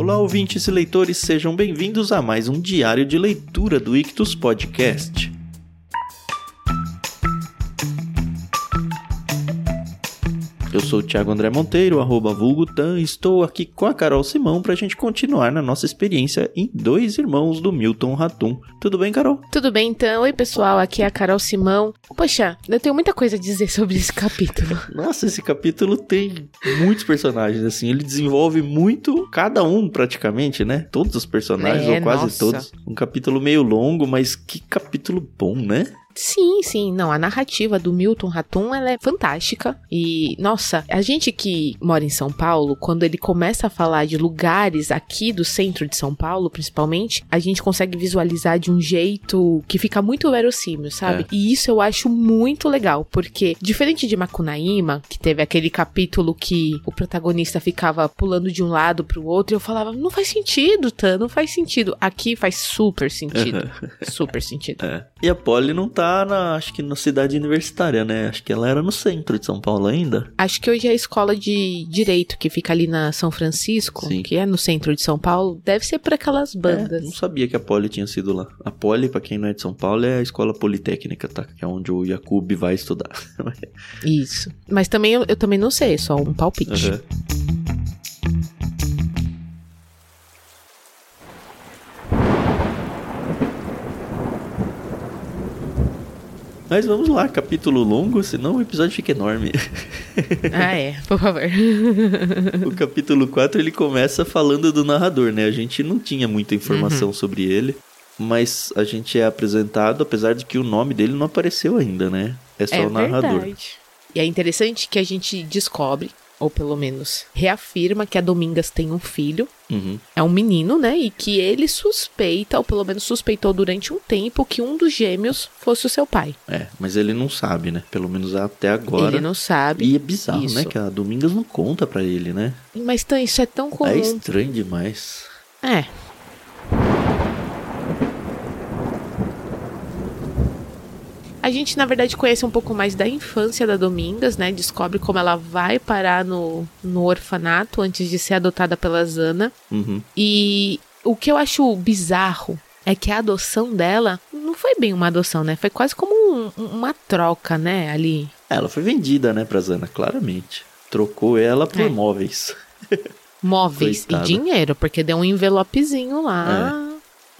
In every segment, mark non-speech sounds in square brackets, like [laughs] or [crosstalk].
Olá, ouvintes e leitores, sejam bem-vindos a mais um diário de leitura do Ictus Podcast. Sou o Thiago André Monteiro, arroba vulgutan, e estou aqui com a Carol Simão para a gente continuar na nossa experiência em Dois Irmãos do Milton Ratum. Tudo bem, Carol? Tudo bem, então? Oi, pessoal, aqui é a Carol Simão. Poxa, eu tenho muita coisa a dizer sobre esse capítulo. [laughs] Nossa, esse capítulo tem muitos personagens, assim, ele desenvolve muito, cada um praticamente, né? Todos os personagens, É, ou quase nossa. todos. Um capítulo meio longo, mas que capítulo bom, né? Sim, sim, não, a narrativa do Milton Ratum, ela é fantástica. E, nossa, a gente que mora em São Paulo, quando ele começa a falar de lugares aqui do centro de São Paulo, principalmente, a gente consegue visualizar de um jeito que fica muito verossímil, sabe? É. E isso eu acho muito legal, porque diferente de Macunaíma, que teve aquele capítulo que o protagonista ficava pulando de um lado pro outro, e eu falava, não faz sentido, Tan, não faz sentido. Aqui faz super sentido. [laughs] super sentido. É. E a Polly não tá na, acho que na cidade universitária, né? Acho que ela era no centro de São Paulo ainda. Acho que hoje é a escola de direito que fica ali na São Francisco, Sim. que é no centro de São Paulo. Deve ser por aquelas É, bandas. não sabia que a Poli tinha sido lá. A Poli, pra quem não é de São Paulo, é a escola politécnica, tá? Que é onde o Jakub vai estudar. [laughs] Isso. Mas também eu, eu também não sei, é só um palpite. Aham. Mas vamos lá, capítulo longo, senão o episódio fica enorme. [laughs] Ah, é, por favor. [laughs] o capítulo 4 ele começa falando do narrador, né? A gente não tinha muita informação Uhum. sobre ele, mas a gente é apresentado, apesar de que o nome dele não apareceu ainda, né? É só é o narrador. verdade. E é interessante que a gente descobre, ou pelo menos reafirma, que a Domingas tem um filho. Uhum. É um menino, né? E que ele suspeita, ou pelo menos suspeitou durante um tempo, que um dos gêmeos fosse o seu pai. É, mas ele não sabe, né? Pelo menos até agora. Ele não sabe. E é bizarro, Isso. né? Que a Domingas não conta pra ele, né? Mas Tan, isso é tão comum. É estranho demais. É. A gente, na verdade, conhece um pouco mais da infância da Domingas, né? Descobre como ela vai parar no, no orfanato antes de ser adotada pela Zana. Uhum. E o que eu acho bizarro é que a adoção dela não foi bem uma adoção, né? Foi quase como um- uma troca, né? Ali. Ela foi vendida, né, pra Zana, claramente. Trocou ela por É. móveis. [laughs] Móveis Coitada. e dinheiro, porque deu um envelopezinho lá.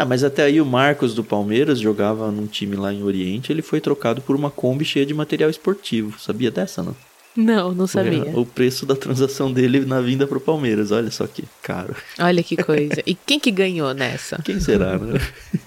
Ah, mas até aí o Marcos do Palmeiras jogava num time lá em Oriente, ele foi trocado por uma Kombi cheia de material esportivo. Sabia dessa, não? Não, não sabia. O preço da transação dele na vinda pro Palmeiras, olha só que caro. Olha que [laughs] coisa. E quem que ganhou nessa? Quem será, né?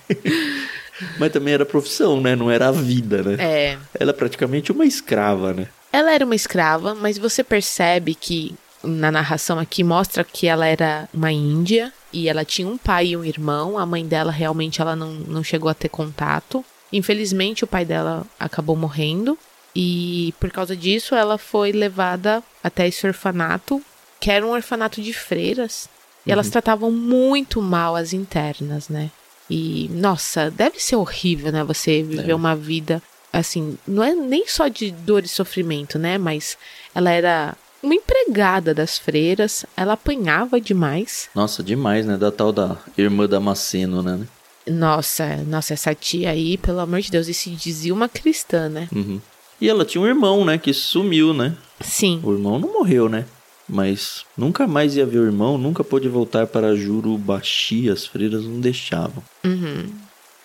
[laughs] mas também era profissão, né? Não era a vida, né? É. Ela é praticamente uma escrava, né? Ela era uma escrava, mas você percebe que na narração aqui mostra que ela era uma índia e ela tinha um pai e um irmão. A mãe dela realmente ela não, não chegou a ter contato. Infelizmente, o pai dela acabou morrendo. E por causa disso, ela foi levada até esse orfanato, que era um orfanato de freiras. E elas tratavam muito mal as internas, né? E, nossa, deve ser horrível, né? Você viver É. uma vida assim, não é nem só de dor e sofrimento, né? Mas ela era uma empregada das freiras, ela apanhava demais. Nossa, demais, né? Da tal da irmã Damasceno, né? Nossa, nossa, essa tia aí, pelo amor de Deus, e se dizia uma cristã, né? Uhum. E ela tinha um irmão, né? Que sumiu, né? Sim. O irmão não morreu, né? Mas nunca mais ia ver o irmão, nunca pôde voltar para Jurubaxi, as freiras não deixavam. Uhum.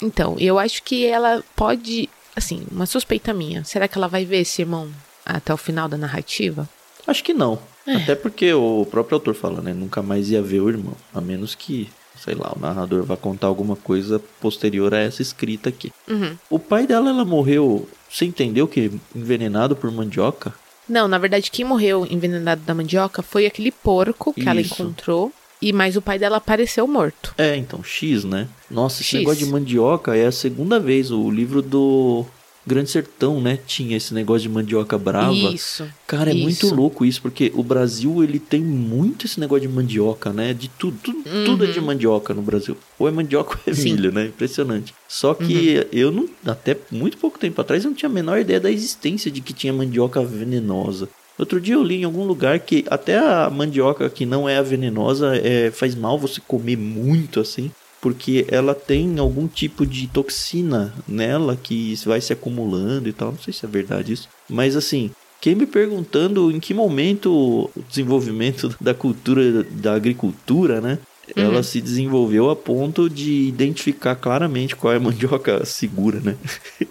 Então, eu acho que ela pode, assim, uma suspeita minha. Será que ela vai ver esse irmão até o final da narrativa? Acho que não. É. Até porque o próprio autor fala, né? Nunca mais ia ver o irmão. A menos que, sei lá, o narrador vá contar alguma coisa posterior a essa escrita aqui. Uhum. O pai dela, ela morreu, você entendeu que envenenado por mandioca? Não, na verdade, quem morreu envenenado da mandioca foi aquele porco que ela Isso. encontrou. E mais o pai dela apareceu morto. É, então, X, né? Nossa, esse X. negócio de mandioca é a segunda vez. O livro do Grande Sertão, né? Tinha esse negócio de mandioca brava. Isso. Cara, é muito Isso. louco isso, porque o Brasil, ele tem muito esse negócio de mandioca, né? De tudo, tudo, tudo é de mandioca no Brasil. Ou é mandioca ou é Uhum. Sim. Uhum. milho, né? Impressionante. Só que eu não, até muito pouco tempo atrás, eu não tinha a menor ideia da existência de que tinha mandioca venenosa. Outro dia eu li em algum lugar que até a mandioca que não é a venenosa é, faz mal você comer muito assim, porque ela tem algum tipo de toxina nela que vai se acumulando e tal. Não sei se é verdade isso, mas assim. Fiquei me perguntando em que momento o desenvolvimento [laughs] da cultura da agricultura, né? Uhum. Ela se desenvolveu a ponto de identificar claramente qual é a mandioca [laughs] segura, né? [laughs]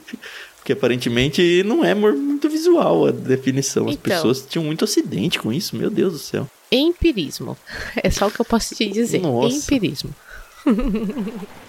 Porque aparentemente não é muito visual a definição. As Então. pessoas tinham muito acidente com isso, meu Deus do céu. Empirismo. É só o que eu posso te dizer. Nossa. Empirismo. [laughs]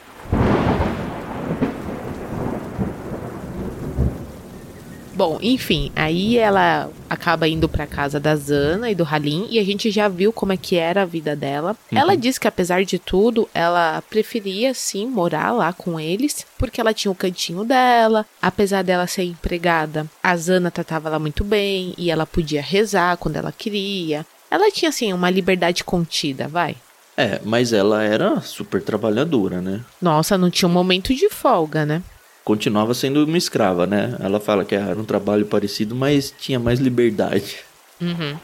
Bom, enfim, aí ela acaba indo pra casa da Zana e do Halim e a gente já viu como é que era a vida dela. Ela diz que apesar de tudo, ela preferia sim morar lá com eles, porque ela tinha o cantinho dela, apesar dela ser empregada. A Zana tratava ela muito bem e ela podia rezar quando ela queria. Ela tinha assim uma liberdade contida, vai. É, mas ela era super trabalhadora, né? Nossa, não tinha um momento de folga, né? Continuava sendo uma escrava, né? Ela fala que era um trabalho parecido, mas tinha mais liberdade. Uhum.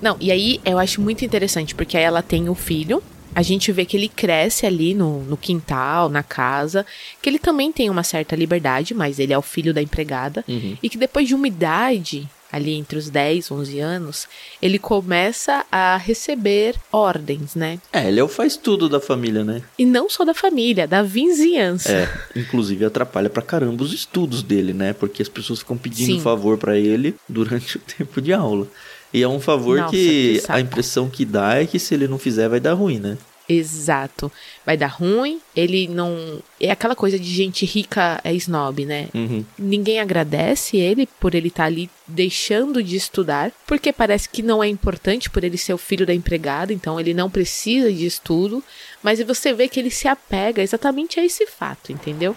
Não, e aí eu acho muito interessante, porque aí ela tem o filho, a gente vê que ele cresce ali no, no quintal, na casa, que ele também tem uma certa liberdade, mas ele é o filho da empregada, Uhum. e que depois de uma idade, ali entre os 10, 11 anos, ele começa a receber ordens, né? É, ele é o faz tudo da família, né? E não só da família, da vizinhança. É, inclusive atrapalha pra caramba os estudos dele, né? Porque as pessoas ficam pedindo Sim. favor pra ele durante [laughs] o tempo de aula. E é um favor Nossa, que, que a impressão que dá é que se ele não fizer vai dar ruim, né? Exato. Vai dar ruim, ele não. É aquela coisa de gente rica é snob, né? Uhum. Ninguém agradece ele por ele estar ali deixando de estudar, porque parece que não é importante por ele ser o filho da empregada, então ele não precisa de estudo, mas você vê que ele se apega exatamente a esse fato, entendeu?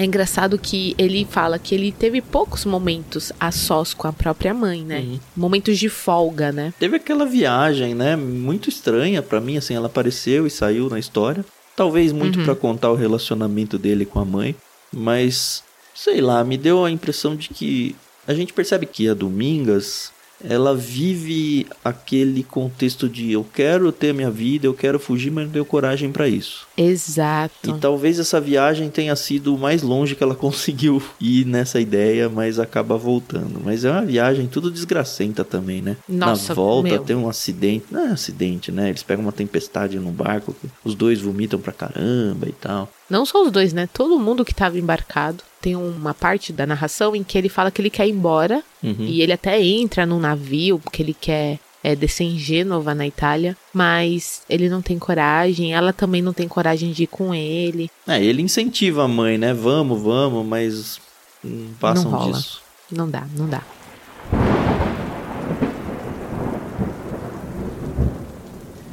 É engraçado que ele fala que ele teve poucos momentos a sós com a própria mãe, né? Uhum. Momentos de folga, né? Teve aquela viagem, né? Muito estranha pra mim, assim, ela apareceu e saiu na história. Talvez muito Uhum. pra contar o relacionamento dele com a mãe, mas sei lá, me deu a impressão de que a gente percebe que a Domingas, ela vive aquele contexto de eu quero ter minha vida, eu quero fugir, mas não tenho coragem pra isso. Exato. E talvez essa viagem tenha sido o mais longe que ela [laughs] conseguiu ir nessa ideia, mas acaba voltando. Mas é uma viagem tudo desgracenta também, né? Nossa, Na volta meu. tem um acidente. Não é acidente, né? Eles pegam uma tempestade no barco, os dois vomitam pra caramba e tal. Não só os dois, né? Todo mundo que estava embarcado. Tem uma parte da narração em que ele fala que ele quer ir embora. Uhum. E ele até entra num navio, porque ele quer é, descer em Gênova, na Itália. Mas ele não tem coragem. Ela também não tem coragem de ir com ele. É, ele incentiva a mãe, né? Vamos, vamos, mas não passam Não rola. disso. Não dá, não dá.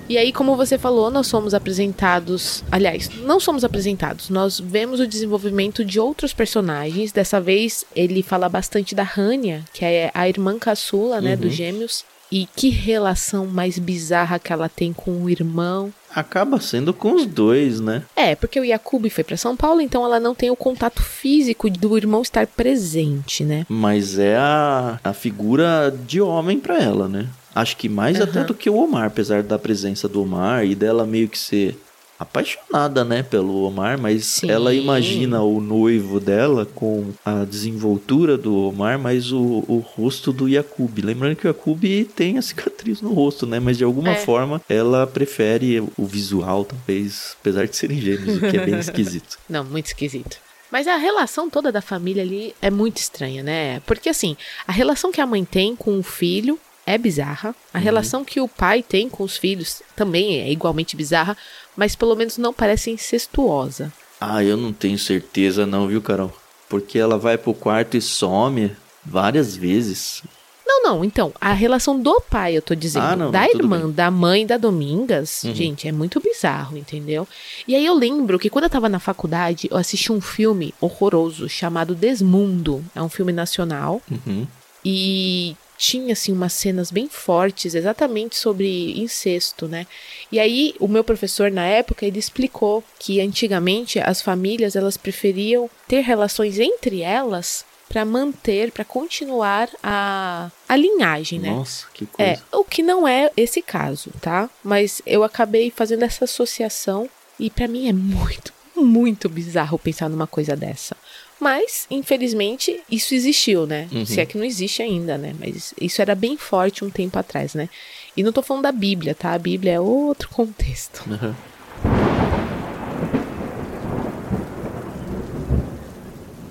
E aí, como você falou, nós somos apresentados. Aliás, não somos apresentados. Nós vemos o desenvolvimento de outros personagens. Dessa vez, ele fala bastante da Rania, que é a irmã caçula, né, Uhum. dos gêmeos. E que relação mais bizarra que ela tem com o irmão. Acaba sendo com os dois, né? É, porque o Yakubi foi para São Paulo, então ela não tem o contato físico do irmão estar presente, né? Mas é a, a figura de homem pra ela, né? Acho que mais até Aham. do que o Omar, apesar da presença do Omar e dela meio que ser apaixonada, né, pelo Omar, mas Sim. ela imagina o noivo dela com a desenvoltura do Omar, mas o, o rosto do Yakub. Lembrando que o Yakub tem a cicatriz no rosto, né? Mas de alguma É. forma ela prefere o visual, talvez, apesar de serem gêmeos, o que é bem [laughs] esquisito. Não, muito esquisito. Mas a relação toda da família ali é muito estranha, né? Porque assim, a relação que a mãe tem com o filho é bizarra. A relação que o pai tem com os filhos também é igualmente bizarra, mas pelo menos não parece incestuosa. Ah, eu não tenho certeza não, viu, Carol? Porque ela vai pro quarto e some várias vezes. Não, não, então, a relação do pai, eu tô dizendo, Ah, não, da não, irmã, bem. da mãe da Domingas, Uhum. gente, é muito bizarro, entendeu? E aí eu lembro que quando eu tava na faculdade, eu assisti um filme horroroso chamado Desmundo. É um filme nacional. Uhum. E tinha assim umas cenas bem fortes exatamente sobre incesto, né? E aí o meu professor na época ele explicou que antigamente as famílias elas preferiam ter relações entre elas para manter, para continuar a, a linhagem, né? Nossa, que coisa. É, o que não é esse caso, tá? Mas eu acabei fazendo essa associação e para mim é muito, muito bizarro pensar numa coisa dessa. Mas, infelizmente, isso existiu, né? Uhum. Se é que não existe ainda, né? Mas isso era bem forte um tempo atrás, né? E não tô falando da Bíblia, tá? A Bíblia é outro contexto. Uhum.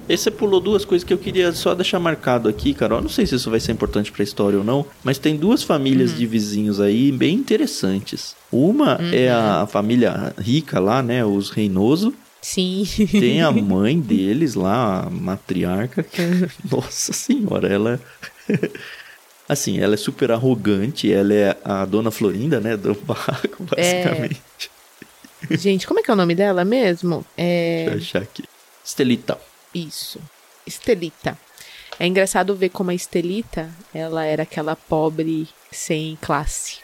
E você pulou duas coisas que eu queria só deixar marcado aqui, Carol. Eu não sei se isso vai ser importante pra história ou não, mas tem duas famílias de vizinhos aí bem interessantes. Uma é a família rica lá, né? Os Reinoso. Sim. Tem a [laughs] mãe deles lá, a matriarca. que- [laughs] Nossa senhora, ela. [laughs] Assim, ela é super arrogante, ela é a dona Florinda, né? Do barraco, basicamente. Gente, como é que é o nome dela mesmo? É. Deixa eu achar aqui. Estelita. Isso. Estelita. É engraçado ver como a Estelita, ela era aquela pobre sem classe.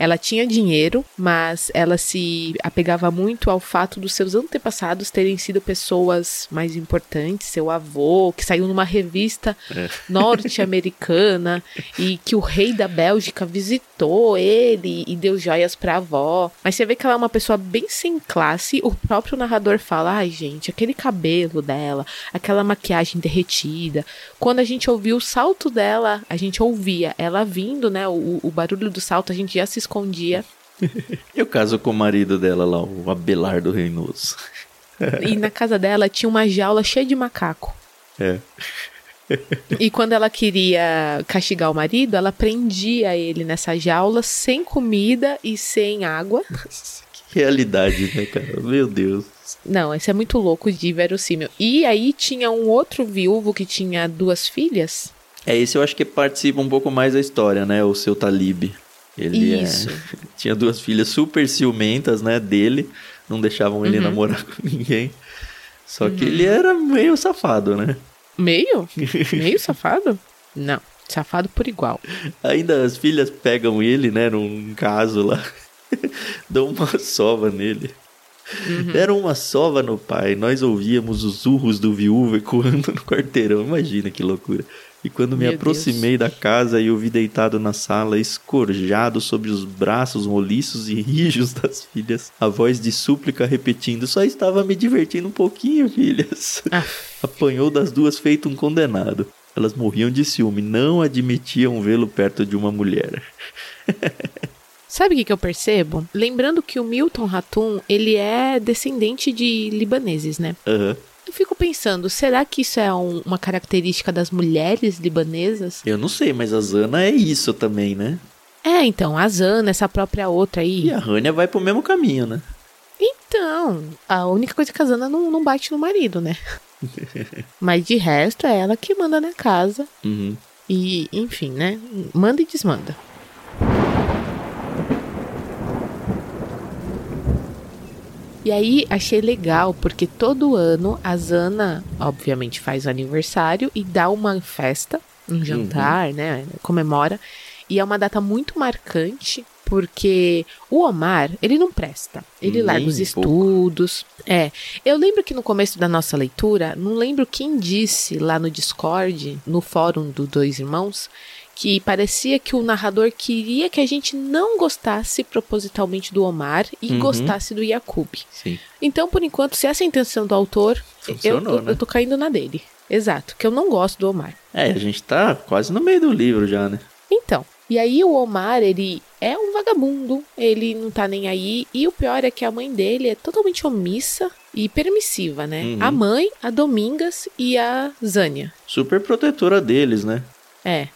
Ela tinha dinheiro, mas ela se apegava muito ao fato dos seus antepassados terem sido pessoas mais importantes, seu avô, que saiu numa revista norte-americana e que o rei da Bélgica visitou ele e deu joias pra avó. Mas você vê que ela é uma pessoa bem sem classe. O próprio narrador fala: ai, gente, aquele cabelo dela, aquela maquiagem derretida. Quando a gente ouvia o salto dela, a gente ouvia ela vindo, né? O, o barulho do salto, a gente já se escondia. [laughs] E o caso com o marido dela lá, o Abelardo Reinoso. [laughs] E na casa dela tinha uma jaula cheia de macaco. É. E quando ela queria castigar o marido, ela prendia ele nessa jaula sem comida e sem água. [laughs] Que realidade, né, cara? Meu Deus. Não, isso é muito louco de verossímil. E aí tinha um outro viúvo que tinha duas filhas. É, esse eu acho que participa um pouco mais da história, né? O seu Talib. Ele é- [laughs] tinha duas filhas super ciumentas, né, dele. Não deixavam ele namorar [laughs] com ninguém. Só que ele era meio safado, né? Meio? [laughs] Meio safado? Não, safado por igual. Ainda as filhas pegam ele, né, num caso lá. Dão uma sova nele. Deram uma sova no pai. Nós ouvíamos os urros do viúvo ecoando no quarteirão. Imagina que loucura. E quando me Meu aproximei da casa e o vi deitado na sala, escorjado sobre os braços roliços e [laughs] rijos das filhas, a voz de súplica repetindo: Só estava me divertindo um pouquinho, filhas. Ah. [laughs] Apanhou das duas feito um condenado. Elas morriam de ciúme, não admitiam vê-lo perto de uma mulher. [laughs] Sabe o que, que eu percebo? Lembrando que o Milton Ratum, ele é descendente de libaneses, né? Aham. Eu fico pensando, será que isso é um- uma característica das mulheres libanesas? Eu não sei, mas a Zana é isso também, né? É, então, a Zana, essa própria outra aí. E a Rania vai pro mesmo caminho, né? Então, a única coisa que a Zana não, não bate no marido, né? [laughs] Mas de resto, é ela que manda na casa. Uhum. E, enfim, né? Manda e desmanda. E aí achei legal, porque todo ano a Zana, obviamente, faz o aniversário e dá uma festa, um jantar, né? Comemora. E é uma data muito marcante, porque o Omar, ele não presta. Ele Nem larga os um pouco. estudos. É. Eu lembro que no começo da nossa leitura, não lembro quem disse lá no Discord, no fórum do Dois Irmãos, que parecia que o narrador queria que a gente não gostasse propositalmente do Omar e Uhum. gostasse do Yakub. Sim. Então, por enquanto, se essa é a intenção do autor, eu, Funcionou, eu, né? eu tô caindo na dele. Exato, que eu não gosto do Omar. É, a gente tá quase no meio do livro já, né? Então, e aí o Omar, ele é um vagabundo, ele não tá nem aí, e o pior é que a mãe dele é totalmente omissa e permissiva, né? Uhum. A mãe, a Domingas e a Zânia. Super protetora deles, né? É.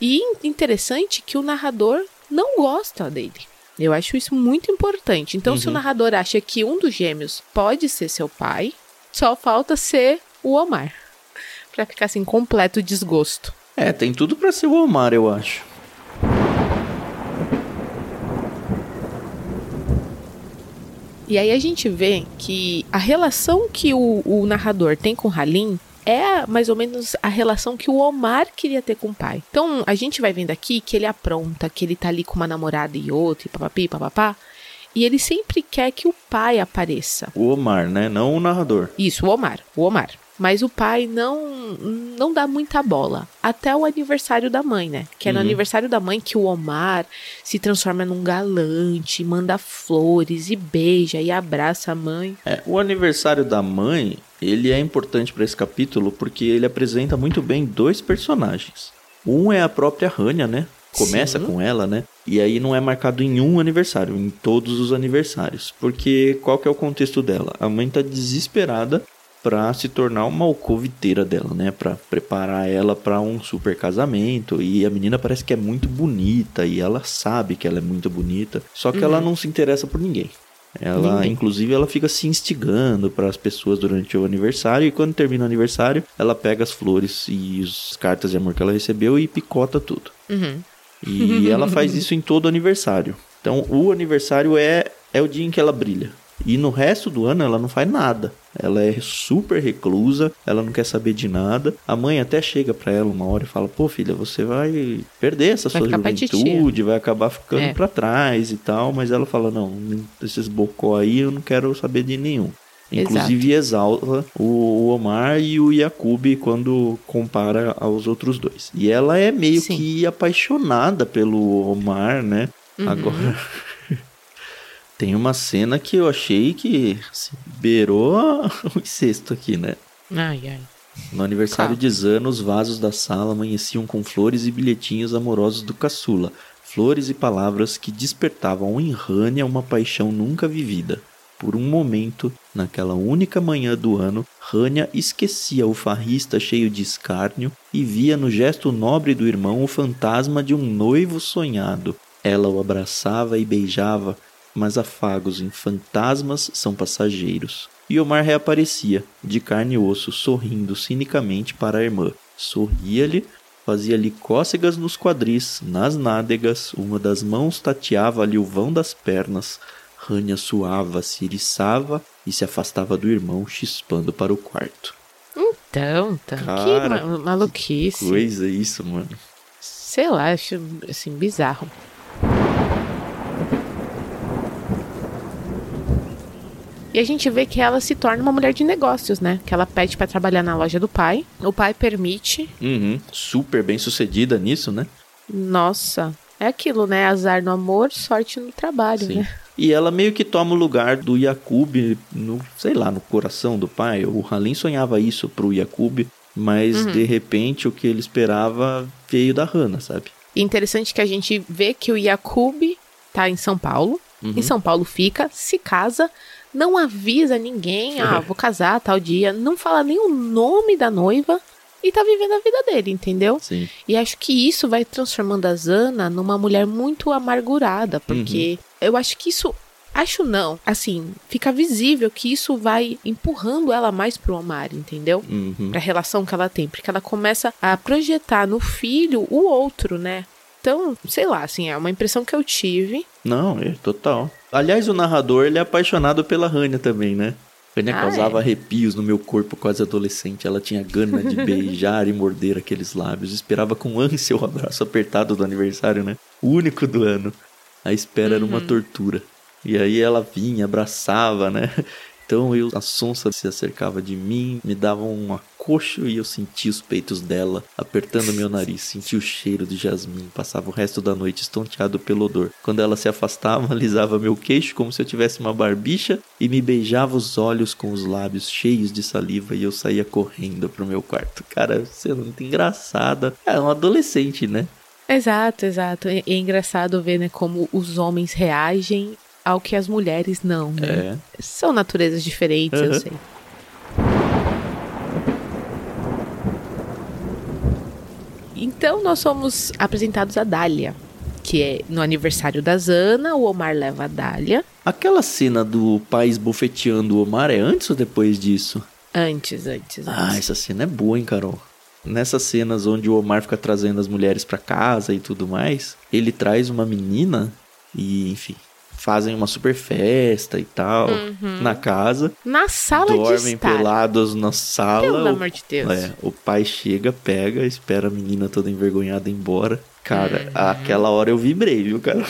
E in- interessante que o narrador não gosta dele. Eu acho isso muito importante. Então, se o Uhum. narrador acha que um dos gêmeos pode ser seu pai, só falta ser o Omar. Pra ficar assim, completo desgosto. É, tem tudo pra ser o Omar, eu acho. E aí a gente vê que a relação que o, o narrador tem com Halim é mais ou menos a relação que o Omar queria ter com o pai. Então, a gente vai vendo aqui que ele apronta, que ele tá ali com uma namorada e outra, e papapi, papapá. E ele sempre quer que o pai apareça. O Omar, né? Não o narrador. Isso, o Omar. O Omar. Mas o pai não não dá muita bola. Até o aniversário da mãe, né? Que é no Uhum. aniversário da mãe que o Omar se transforma num galante, manda flores e beija e abraça a mãe. É, o aniversário da mãe, ele é importante para esse capítulo porque ele apresenta muito bem dois personagens. Um é a própria Rania, né? Começa Sim. com ela, né? E aí não é marcado em um aniversário, em todos os aniversários. Porque qual que é o contexto dela? A mãe tá desesperada pra se tornar uma alcoviteira dela, né? Pra preparar ela pra um super casamento. E a menina parece que é muito bonita e ela sabe que ela é muito bonita, só que ela não se interessa por ninguém. Ela, Ninguém. inclusive, ela fica se instigando para as pessoas durante o aniversário e quando termina o aniversário, ela pega as flores e as cartas de amor que ela recebeu e picota tudo. Uhum. E ela faz [laughs] isso em todo aniversário. Então, o aniversário é é o dia em que ela brilha. E no resto do ano ela não faz nada. Ela é super reclusa, ela não quer saber de nada. A mãe até chega pra ela uma hora e fala: "Pô, filha, você vai perder essa Vai sua juventude, vai acabar ficando É. pra trás e tal". Mas ela fala: "Não, esses bocó aí eu não quero saber de nenhum". Inclusive exalta o Omar e o Yakub quando compara aos outros dois. E ela é meio Sim. que apaixonada pelo Omar, né? Uhum. Agora tem uma cena que eu achei que assim, beirou [laughs] o incesto aqui, né? Ai, ai. No aniversário Claro. de Zana, os vasos da sala amanheciam com flores e bilhetinhos amorosos do caçula. Flores e palavras que despertavam em Rania uma paixão nunca vivida. Por um momento, naquela única manhã do ano, Rania esquecia o farrista cheio de escárnio e via no gesto nobre do irmão o fantasma de um noivo sonhado. Ela o abraçava e beijava, mas afagos em fantasmas são passageiros. E Omar reaparecia, de carne e osso, sorrindo cinicamente para a irmã. Sorria-lhe, fazia-lhe cócegas nos quadris, nas nádegas, uma das mãos tateava-lhe o vão das pernas. Rania suava, se eriçava e se afastava do irmão, chispando para o quarto. Então, então Cara, que ma maluquice. Coisa isso, mano. Sei lá, acho assim, bizarro. E a gente vê que ela se torna uma mulher de negócios, né? Que ela pede pra trabalhar na loja do pai. O pai permite. Uhum, super bem sucedida nisso, né? Nossa, é aquilo, né? Azar no amor, sorte no trabalho, Sim. né? E ela meio que toma o lugar do Yakub no, sei lá, no coração do pai. O Halim sonhava isso pro Yakub, mas de repente o que ele esperava veio da Hannah, sabe? Interessante que a gente vê que o Yakub tá em São Paulo. Em São Paulo fica, se casa, não avisa ninguém, ah, vou casar tal dia, não fala nem o nome da noiva e tá vivendo a vida dele, entendeu? Sim. E acho que isso vai transformando a Zana numa mulher muito amargurada, porque eu acho que isso. Acho não. Assim, fica visível que isso vai empurrando ela mais pro Omar, entendeu? Uhum. Pra relação que ela tem. Porque ela começa a projetar no filho o outro, né? Então, sei lá, assim, é uma impressão que eu tive. Não, é total. Aliás, o narrador ele é apaixonado pela Rania também, né? Rania Ah, causava é? arrepios no meu corpo quase adolescente. Ela tinha gana de beijar e morder aqueles lábios. Esperava com ânsia o abraço apertado do aniversário, né? O único do ano. A espera era Uhum. uma tortura. E aí ela vinha, abraçava, né? Então eu, a sonsa se acercava de mim, me dava um acocho e eu sentia os peitos dela, apertando meu nariz, sentia o cheiro de jasmim, passava o resto da noite estonteado pelo odor. Quando ela se afastava, [laughs] alisava meu queixo como se eu tivesse uma barbicha e me beijava os olhos com os lábios cheios de saliva e eu saía correndo pro meu quarto. Cara, você é muito engraçada. É um adolescente, né? Exato, exato. E é engraçado ver, né, como os homens reagem ao que as mulheres não, né? É. São naturezas diferentes, eu Uhum. sei. Então nós somos apresentados a Dália, que é no aniversário da Zana, o Omar leva a Dália. Aquela cena do pai esbofeteando o Omar é antes ou depois disso? Antes, antes, Ah, antes. essa cena é boa, hein, Carol? Nessas cenas onde o Omar fica trazendo as mulheres pra casa e tudo mais, ele traz uma menina e, enfim, fazem uma super festa e tal Uhum. na casa. Na sala de dormem pelados na sala. Pelo o, amor de Deus. é, o pai chega, pega, espera a menina toda envergonhada ir embora. Cara, Uhum. aquela hora eu vibrei, viu, cara?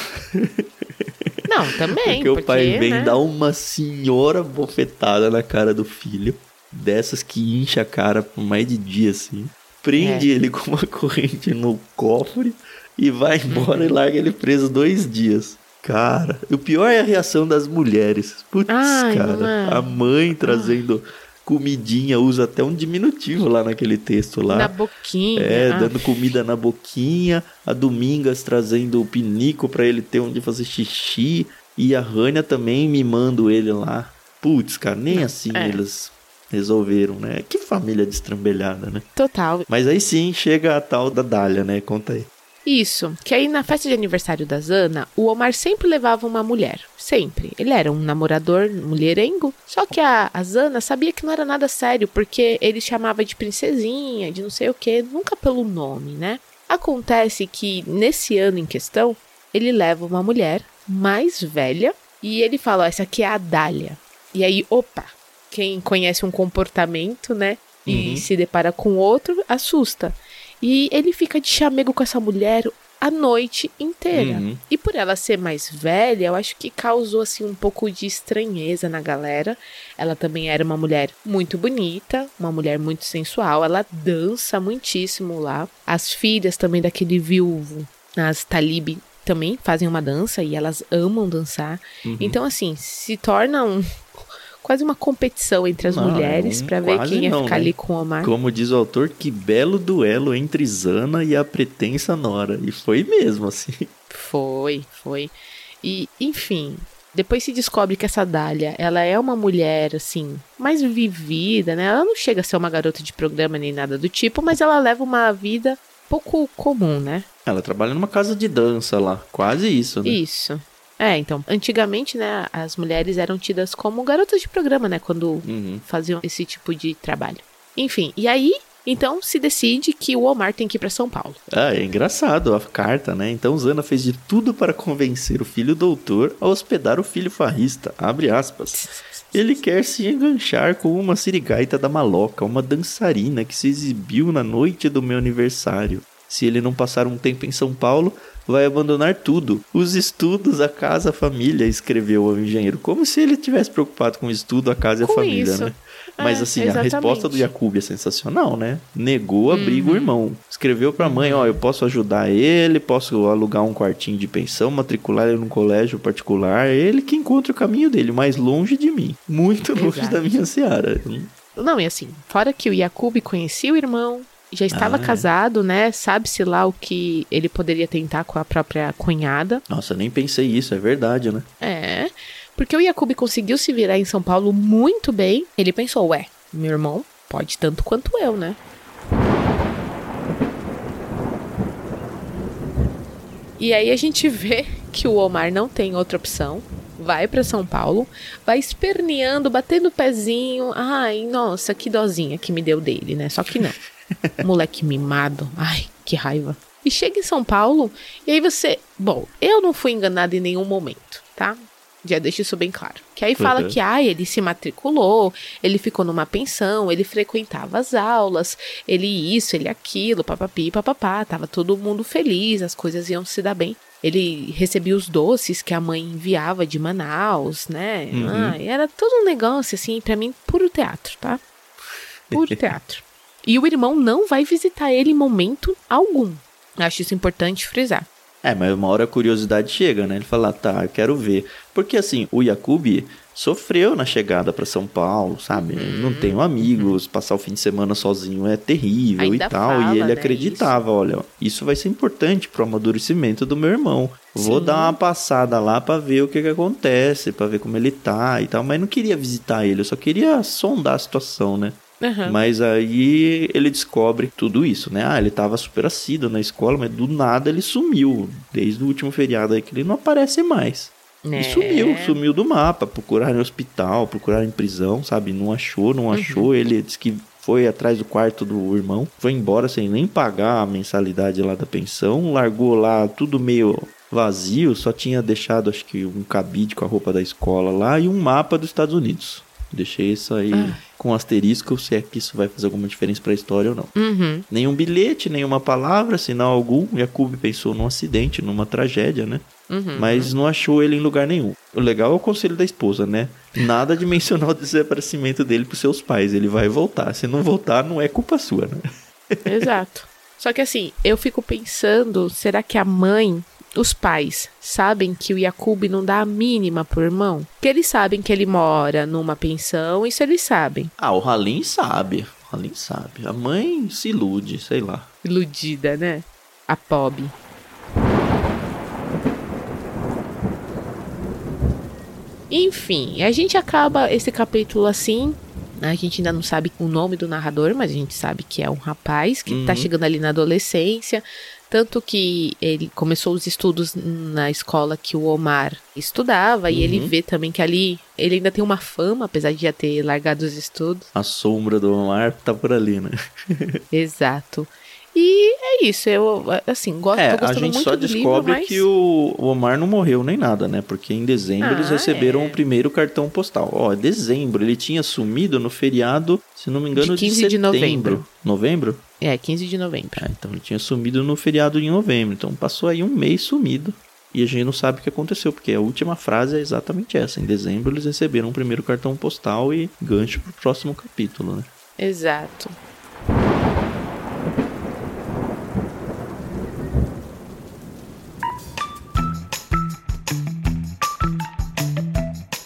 Não, também. Porque, o pai vem né? dar uma senhora bofetada na cara do filho. Dessas que incha a cara por mais de dia, assim. Prende É. ele com uma [laughs] corrente no cofre e vai embora Uhum. e larga ele preso dois dias. Cara, o pior é a reação das mulheres. Putz, Ai, cara, é? a mãe trazendo comidinha, usa até um diminutivo lá naquele texto lá. Na boquinha. É, ah. dando comida na boquinha, a Domingas trazendo o pinico pra ele ter onde fazer xixi, e a Rania também mimando ele lá. Putz, cara, nem assim é. eles resolveram, né? Que família destrambelhada, né? Total. Mas aí sim chega a tal da Dália, né? Conta aí. Isso, que aí na festa de aniversário da Zana, o Omar sempre levava uma mulher. Sempre. Ele era um namorador mulherengo. Só que a, a Zana sabia que não era nada sério, porque ele chamava de princesinha, de não sei o que, nunca pelo nome, né? Acontece que nesse ano em questão, ele leva uma mulher mais velha e ele fala: ó, essa aqui é a Dália. E aí, opa, quem conhece um comportamento, né? E Uhum. se depara com outro, assusta. E ele fica de chamego com essa mulher a noite inteira. Uhum. E por ela ser mais velha, eu acho que causou assim um pouco de estranheza na galera. Ela também era uma mulher muito bonita, uma mulher muito sensual, ela dança muitíssimo lá. As filhas também daquele viúvo, as Talib, também fazem uma dança e elas amam dançar. Uhum. Então assim, se torna um quase uma competição entre as Não, é mulheres um pra ver quem ia não, ficar né? ali com o Omar. Como diz o autor, que belo duelo entre Zana e a pretensa Nora. E foi mesmo, assim. Foi, foi. E, enfim, depois se descobre que essa Dália, ela é uma mulher, assim, mais vivida, né? Ela não chega a ser uma garota de programa nem nada do tipo, mas ela leva uma vida pouco comum, né? Ela trabalha numa casa de dança lá. Quase isso, né? Isso. É, então, antigamente, né, as mulheres eram tidas como garotas de programa, né, quando Uhum. faziam esse tipo de trabalho. Enfim, e aí, então se decide que o Omar tem que ir pra São Paulo. Ah, é engraçado a carta, né? Então Zana fez de tudo para convencer o filho doutor a hospedar o filho farrista. Abre aspas. Ele quer se enganchar com uma sirigaita da maloca, uma dançarina que se exibiu na noite do meu aniversário. Se ele não passar um tempo em São Paulo, vai abandonar tudo. Os estudos, a casa, a família, escreveu o engenheiro. Como se ele tivesse preocupado com o estudo, a casa e a família, isso. né? Mas É, assim, a resposta do Jacob é sensacional, né? Negou abrigo Uhum. o irmão. Escreveu pra mãe, ó, eu posso ajudar ele, posso alugar um quartinho de pensão, matricular ele num colégio particular, ele que encontra o caminho dele, mais longe de mim. Muito longe Exato. da minha seara. Não, e assim, fora que o Yakub conhecia o irmão, já estava Ah, é. casado, né? Sabe-se lá o que ele poderia tentar com a própria cunhada. Nossa, nem pensei isso, é verdade, né? É. Porque o Yakub conseguiu se virar em São Paulo muito bem. Ele pensou, ué, meu irmão pode tanto quanto eu, né? E aí a gente [laughs] vê que o Omar não tem outra opção. Vai pra São Paulo, vai esperneando, batendo o pezinho. Ai, nossa, que dozinha que me deu dele, né? Só que não. [laughs] [laughs] Moleque mimado. Ai, que raiva. E chega em São Paulo, e aí você. Bom, eu não fui enganada em nenhum momento, tá? Já deixo isso bem claro. Que aí fala Uhum. que, ai, ele se matriculou, ele ficou numa pensão, ele frequentava as aulas, ele isso, ele aquilo, papapi, papapá, tava todo mundo feliz, as coisas iam se dar bem. Ele recebia os doces que a mãe enviava de Manaus, né? Uhum. Ai, era todo um negócio, assim, pra mim, puro teatro, tá? Puro [laughs] teatro. E o irmão não vai visitar ele em momento algum. Acho isso importante frisar. É, mas uma hora a curiosidade chega, né? Ele fala, tá, eu quero ver. Porque assim, o Jacob sofreu na chegada pra São Paulo, sabe? Uhum. Não tenho amigos, passar o fim de semana sozinho é terrível Ainda e tal. fala, e ele né, acreditava, olha, isso vai ser importante pro amadurecimento do meu irmão. Vou Sim. dar uma passada lá pra ver o que que acontece, pra ver como ele tá e tal. Mas não queria visitar ele, eu só queria sondar a situação, né? Aham. Mas aí ele descobre tudo isso, né? Ah, ele tava super assíduo na escola, mas do nada ele sumiu. Desde o último feriado aí que ele não aparece mais. É. E sumiu, sumiu do mapa. Procuraram em hospital, procuraram em prisão, sabe? Não achou, não achou. Ele disse que foi atrás do quarto do irmão, foi embora sem nem pagar a mensalidade lá da pensão, largou lá tudo meio vazio, só tinha deixado acho que um cabide com a roupa da escola lá e um mapa dos Estados Unidos. Deixei isso aí Ah. Com asterisco, se é que isso vai fazer alguma diferença pra história ou não. Uhum. Nenhum bilhete, nenhuma palavra, sinal algum. Yakub pensou num acidente, numa tragédia, né? Uhum. Mas não achou ele em lugar nenhum. O legal é o conselho da esposa, né? Nada de mencionar o [laughs] desaparecimento dele pros seus pais. Ele vai voltar. Se não voltar, não é culpa sua, né? Exato. Só que assim, eu fico pensando, será que a mãe, os pais, sabem que o Yakub não dá a mínima pro irmão? Porque eles sabem que ele mora numa pensão, isso eles sabem. Ah, o Halim sabe. O Halim sabe. A mãe se ilude, sei lá. Iludida, né? A Pob. Enfim, a gente acaba esse capítulo assim. A gente ainda não sabe o nome do narrador, mas a gente sabe que é um rapaz que tá Uhum. chegando ali na adolescência. Tanto que ele começou os estudos na escola que o Omar estudava, e ele Uhum. vê também que ali ele ainda tem uma fama, apesar de já ter largado os estudos. A sombra do Omar tá por ali, né? [laughs] Exato. E é isso, eu assim, gosto, É, a gente só descobre livro, mas... que o, Omar não morreu nem nada, né? Porque em dezembro eles Ah, receberam é. o primeiro cartão postal. Ó, dezembro, ele tinha sumido no feriado, se não me engano, De 15 de setembro. novembro. Novembro? É, 15 de novembro. Ah, então ele tinha sumido no feriado de novembro. Então passou aí um mês sumido. E a gente não sabe o que aconteceu, porque a última frase é exatamente essa. Em dezembro eles receberam o primeiro cartão postal e gancho pro próximo capítulo, né? Exato.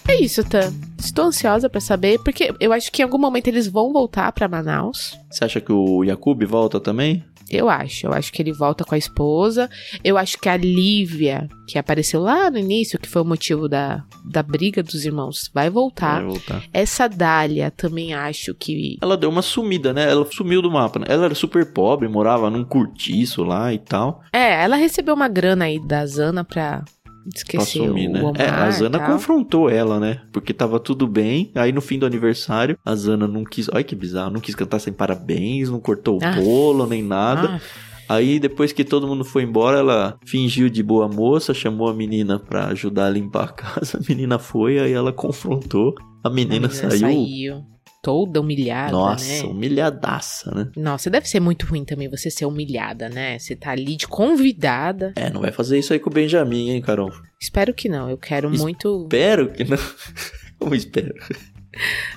É isso, Tan. Estou ansiosa pra saber, porque eu acho que em algum momento eles vão voltar pra Manaus. Você acha que o Yakub volta também? Eu acho. Eu acho que ele volta com a esposa. Eu acho que a Lívia, que apareceu lá no início, que foi o motivo da, da briga dos irmãos, vai voltar. Vai voltar. Essa Dália também acho que. Ela deu uma sumida, né? Ela sumiu do mapa, né? Ela era super pobre, morava num cortiço lá e tal. É, ela recebeu uma grana aí da Zana pra Esquecer sumir, o né? Omar é, a Zana tal. confrontou ela, né? Porque tava tudo bem. Aí no fim do aniversário, a Zana não quis. Olha que bizarro, não quis cantar sem parabéns, não cortou o Ah. bolo, nem nada. Ah, Aí depois que todo mundo foi embora, ela fingiu de boa moça, chamou a menina pra ajudar a limpar a [laughs] casa. A menina foi, aí ela confrontou. A menina, a menina saiu. saiu toda humilhada, Nossa, né? humilhadaça, né? Nossa, deve ser muito ruim também você ser humilhada, né? Você tá ali de convidada. É, não vai fazer isso aí com o Benjamin, hein, Carol? Espero que não. Eu quero Es- muito. Espero que não. [laughs] Como espero?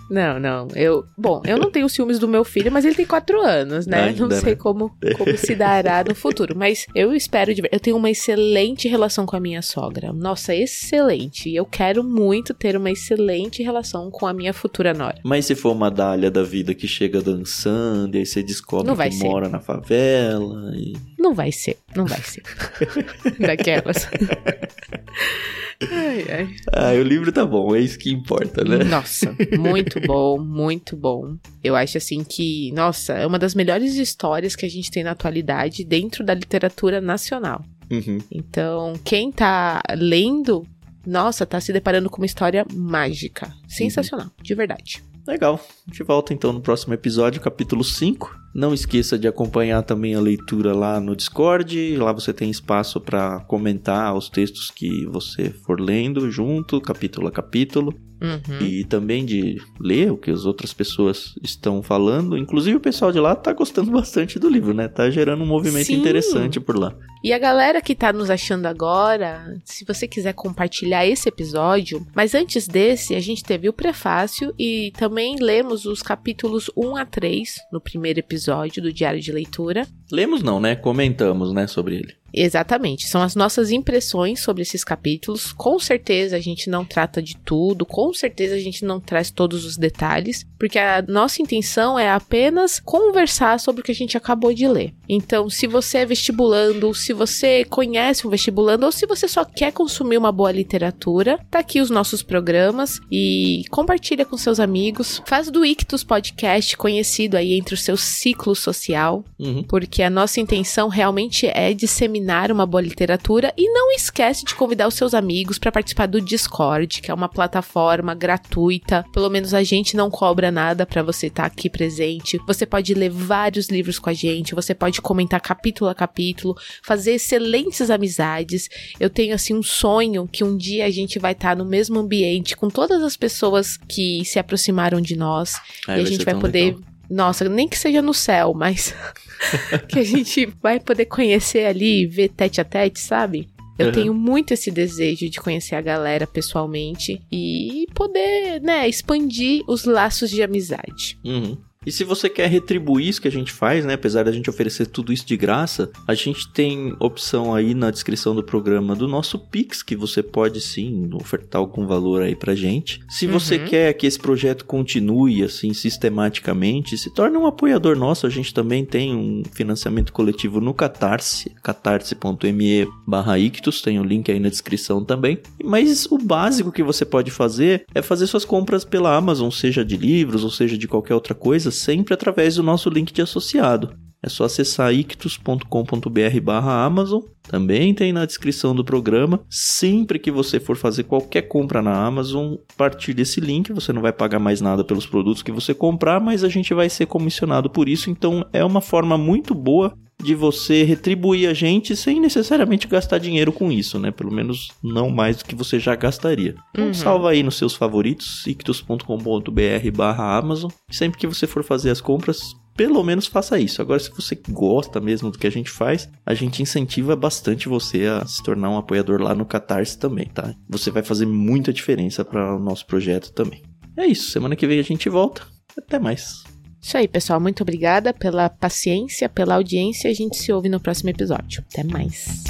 Não, não. Eu, bom, eu não tenho ciúmes do meu filho, mas ele tem quatro anos, né? Ainda, não sei né? como, como se dará no [laughs] futuro. Mas eu espero de ver. Eu tenho uma excelente relação com a minha sogra. Nossa, excelente. E eu quero muito ter uma excelente relação com a minha futura nora. Mas se for uma dália da vida que chega dançando, e aí você descobre Não vai que ser. mora na favela. E... Não vai ser, não vai ser. [laughs] Daquelas. [laughs] ai, ai. Ah, o livro tá bom, é isso que importa, né? Nossa, muito bom, muito bom. Eu acho assim que, nossa, é uma das melhores histórias que a gente tem na atualidade dentro da literatura nacional. Uhum. Então, quem tá lendo, nossa, tá se deparando com uma história mágica. Sensacional, de verdade. Legal. A gente volta então no próximo episódio, capítulo 5. Não esqueça de acompanhar também a leitura lá no Discord. Lá você tem espaço para comentar os textos que você for lendo junto, capítulo a capítulo. Uhum. E também de ler o que as outras pessoas estão falando. Inclusive o pessoal de lá tá gostando [laughs] bastante do livro, né? Tá gerando um movimento Sim. interessante por lá. E a galera que tá nos achando agora, se você quiser compartilhar esse episódio, mas antes desse, a gente teve o prefácio e também lemos os capítulos 1 a 3 no primeiro episódio do Diário de Leitura. Lemos não, né? Comentamos, né, sobre ele. Exatamente, são as nossas impressões sobre esses capítulos. Com certeza a gente não trata de tudo, com certeza a gente não traz todos os detalhes, porque a nossa intenção é apenas conversar sobre o que a gente acabou de ler. Então, se você é vestibulando, se você conhece um vestibulando ou se você só quer consumir uma boa literatura, tá aqui os nossos programas e compartilha com seus amigos. Faz do Ictus Podcast conhecido aí entre o seu ciclo social Uhum. porque a nossa intenção realmente é disseminar disseminar uma boa literatura e não esquece de convidar os seus amigos para participar do Discord, que é uma plataforma gratuita. Pelo menos a gente não cobra nada para você estar tá aqui presente. Você pode ler vários livros com a gente, você pode comentar capítulo a capítulo, fazer excelentes amizades. Eu tenho assim um sonho que um dia a gente vai estar tá no mesmo ambiente com todas as pessoas que se aproximaram de nós É, e a gente vai poder legal. Nossa, nem que seja no céu, mas [laughs] que a gente vai poder conhecer ali, ver tete a tete, sabe? Eu Uhum. tenho muito esse desejo de conhecer a galera pessoalmente e poder, né, expandir os laços de amizade. Uhum. E se você quer retribuir isso que a gente faz, né? Apesar da gente oferecer tudo isso de graça, a gente tem opção aí na descrição do programa do nosso Pix, que você pode sim ofertar algum valor aí pra gente. Se você Uhum. quer que esse projeto continue assim sistematicamente, se torne um apoiador nosso. A gente também tem um financiamento coletivo no Catarse, catarse.me barra ictus, tem o link aí na descrição também. Mas o básico que você pode fazer é fazer suas compras pela Amazon, seja de livros ou seja de qualquer outra coisa, sempre através do nosso link de associado. É só acessar ictus.com.br barra Amazon. Também tem na descrição do programa. Sempre que você for fazer qualquer compra na Amazon, a partir desse link, você não vai pagar mais nada pelos produtos que você comprar, mas a gente vai ser comissionado por isso. Então é uma forma muito boa de você retribuir a gente sem necessariamente gastar dinheiro com isso, né? Pelo menos não mais do que você já gastaria. Então Uhum. salva aí nos seus favoritos, ictus.com.br barra Amazon. Sempre que você for fazer as compras, pelo menos faça isso. Agora, se você gosta mesmo do que a gente faz, a gente incentiva bastante você a se tornar um apoiador lá no Catarse também, tá? Você vai fazer muita diferença para o nosso projeto também. É isso, semana que vem a gente volta. Até mais. Isso aí, pessoal. Muito obrigada pela paciência, pela audiência. A gente se ouve no próximo episódio. Até mais.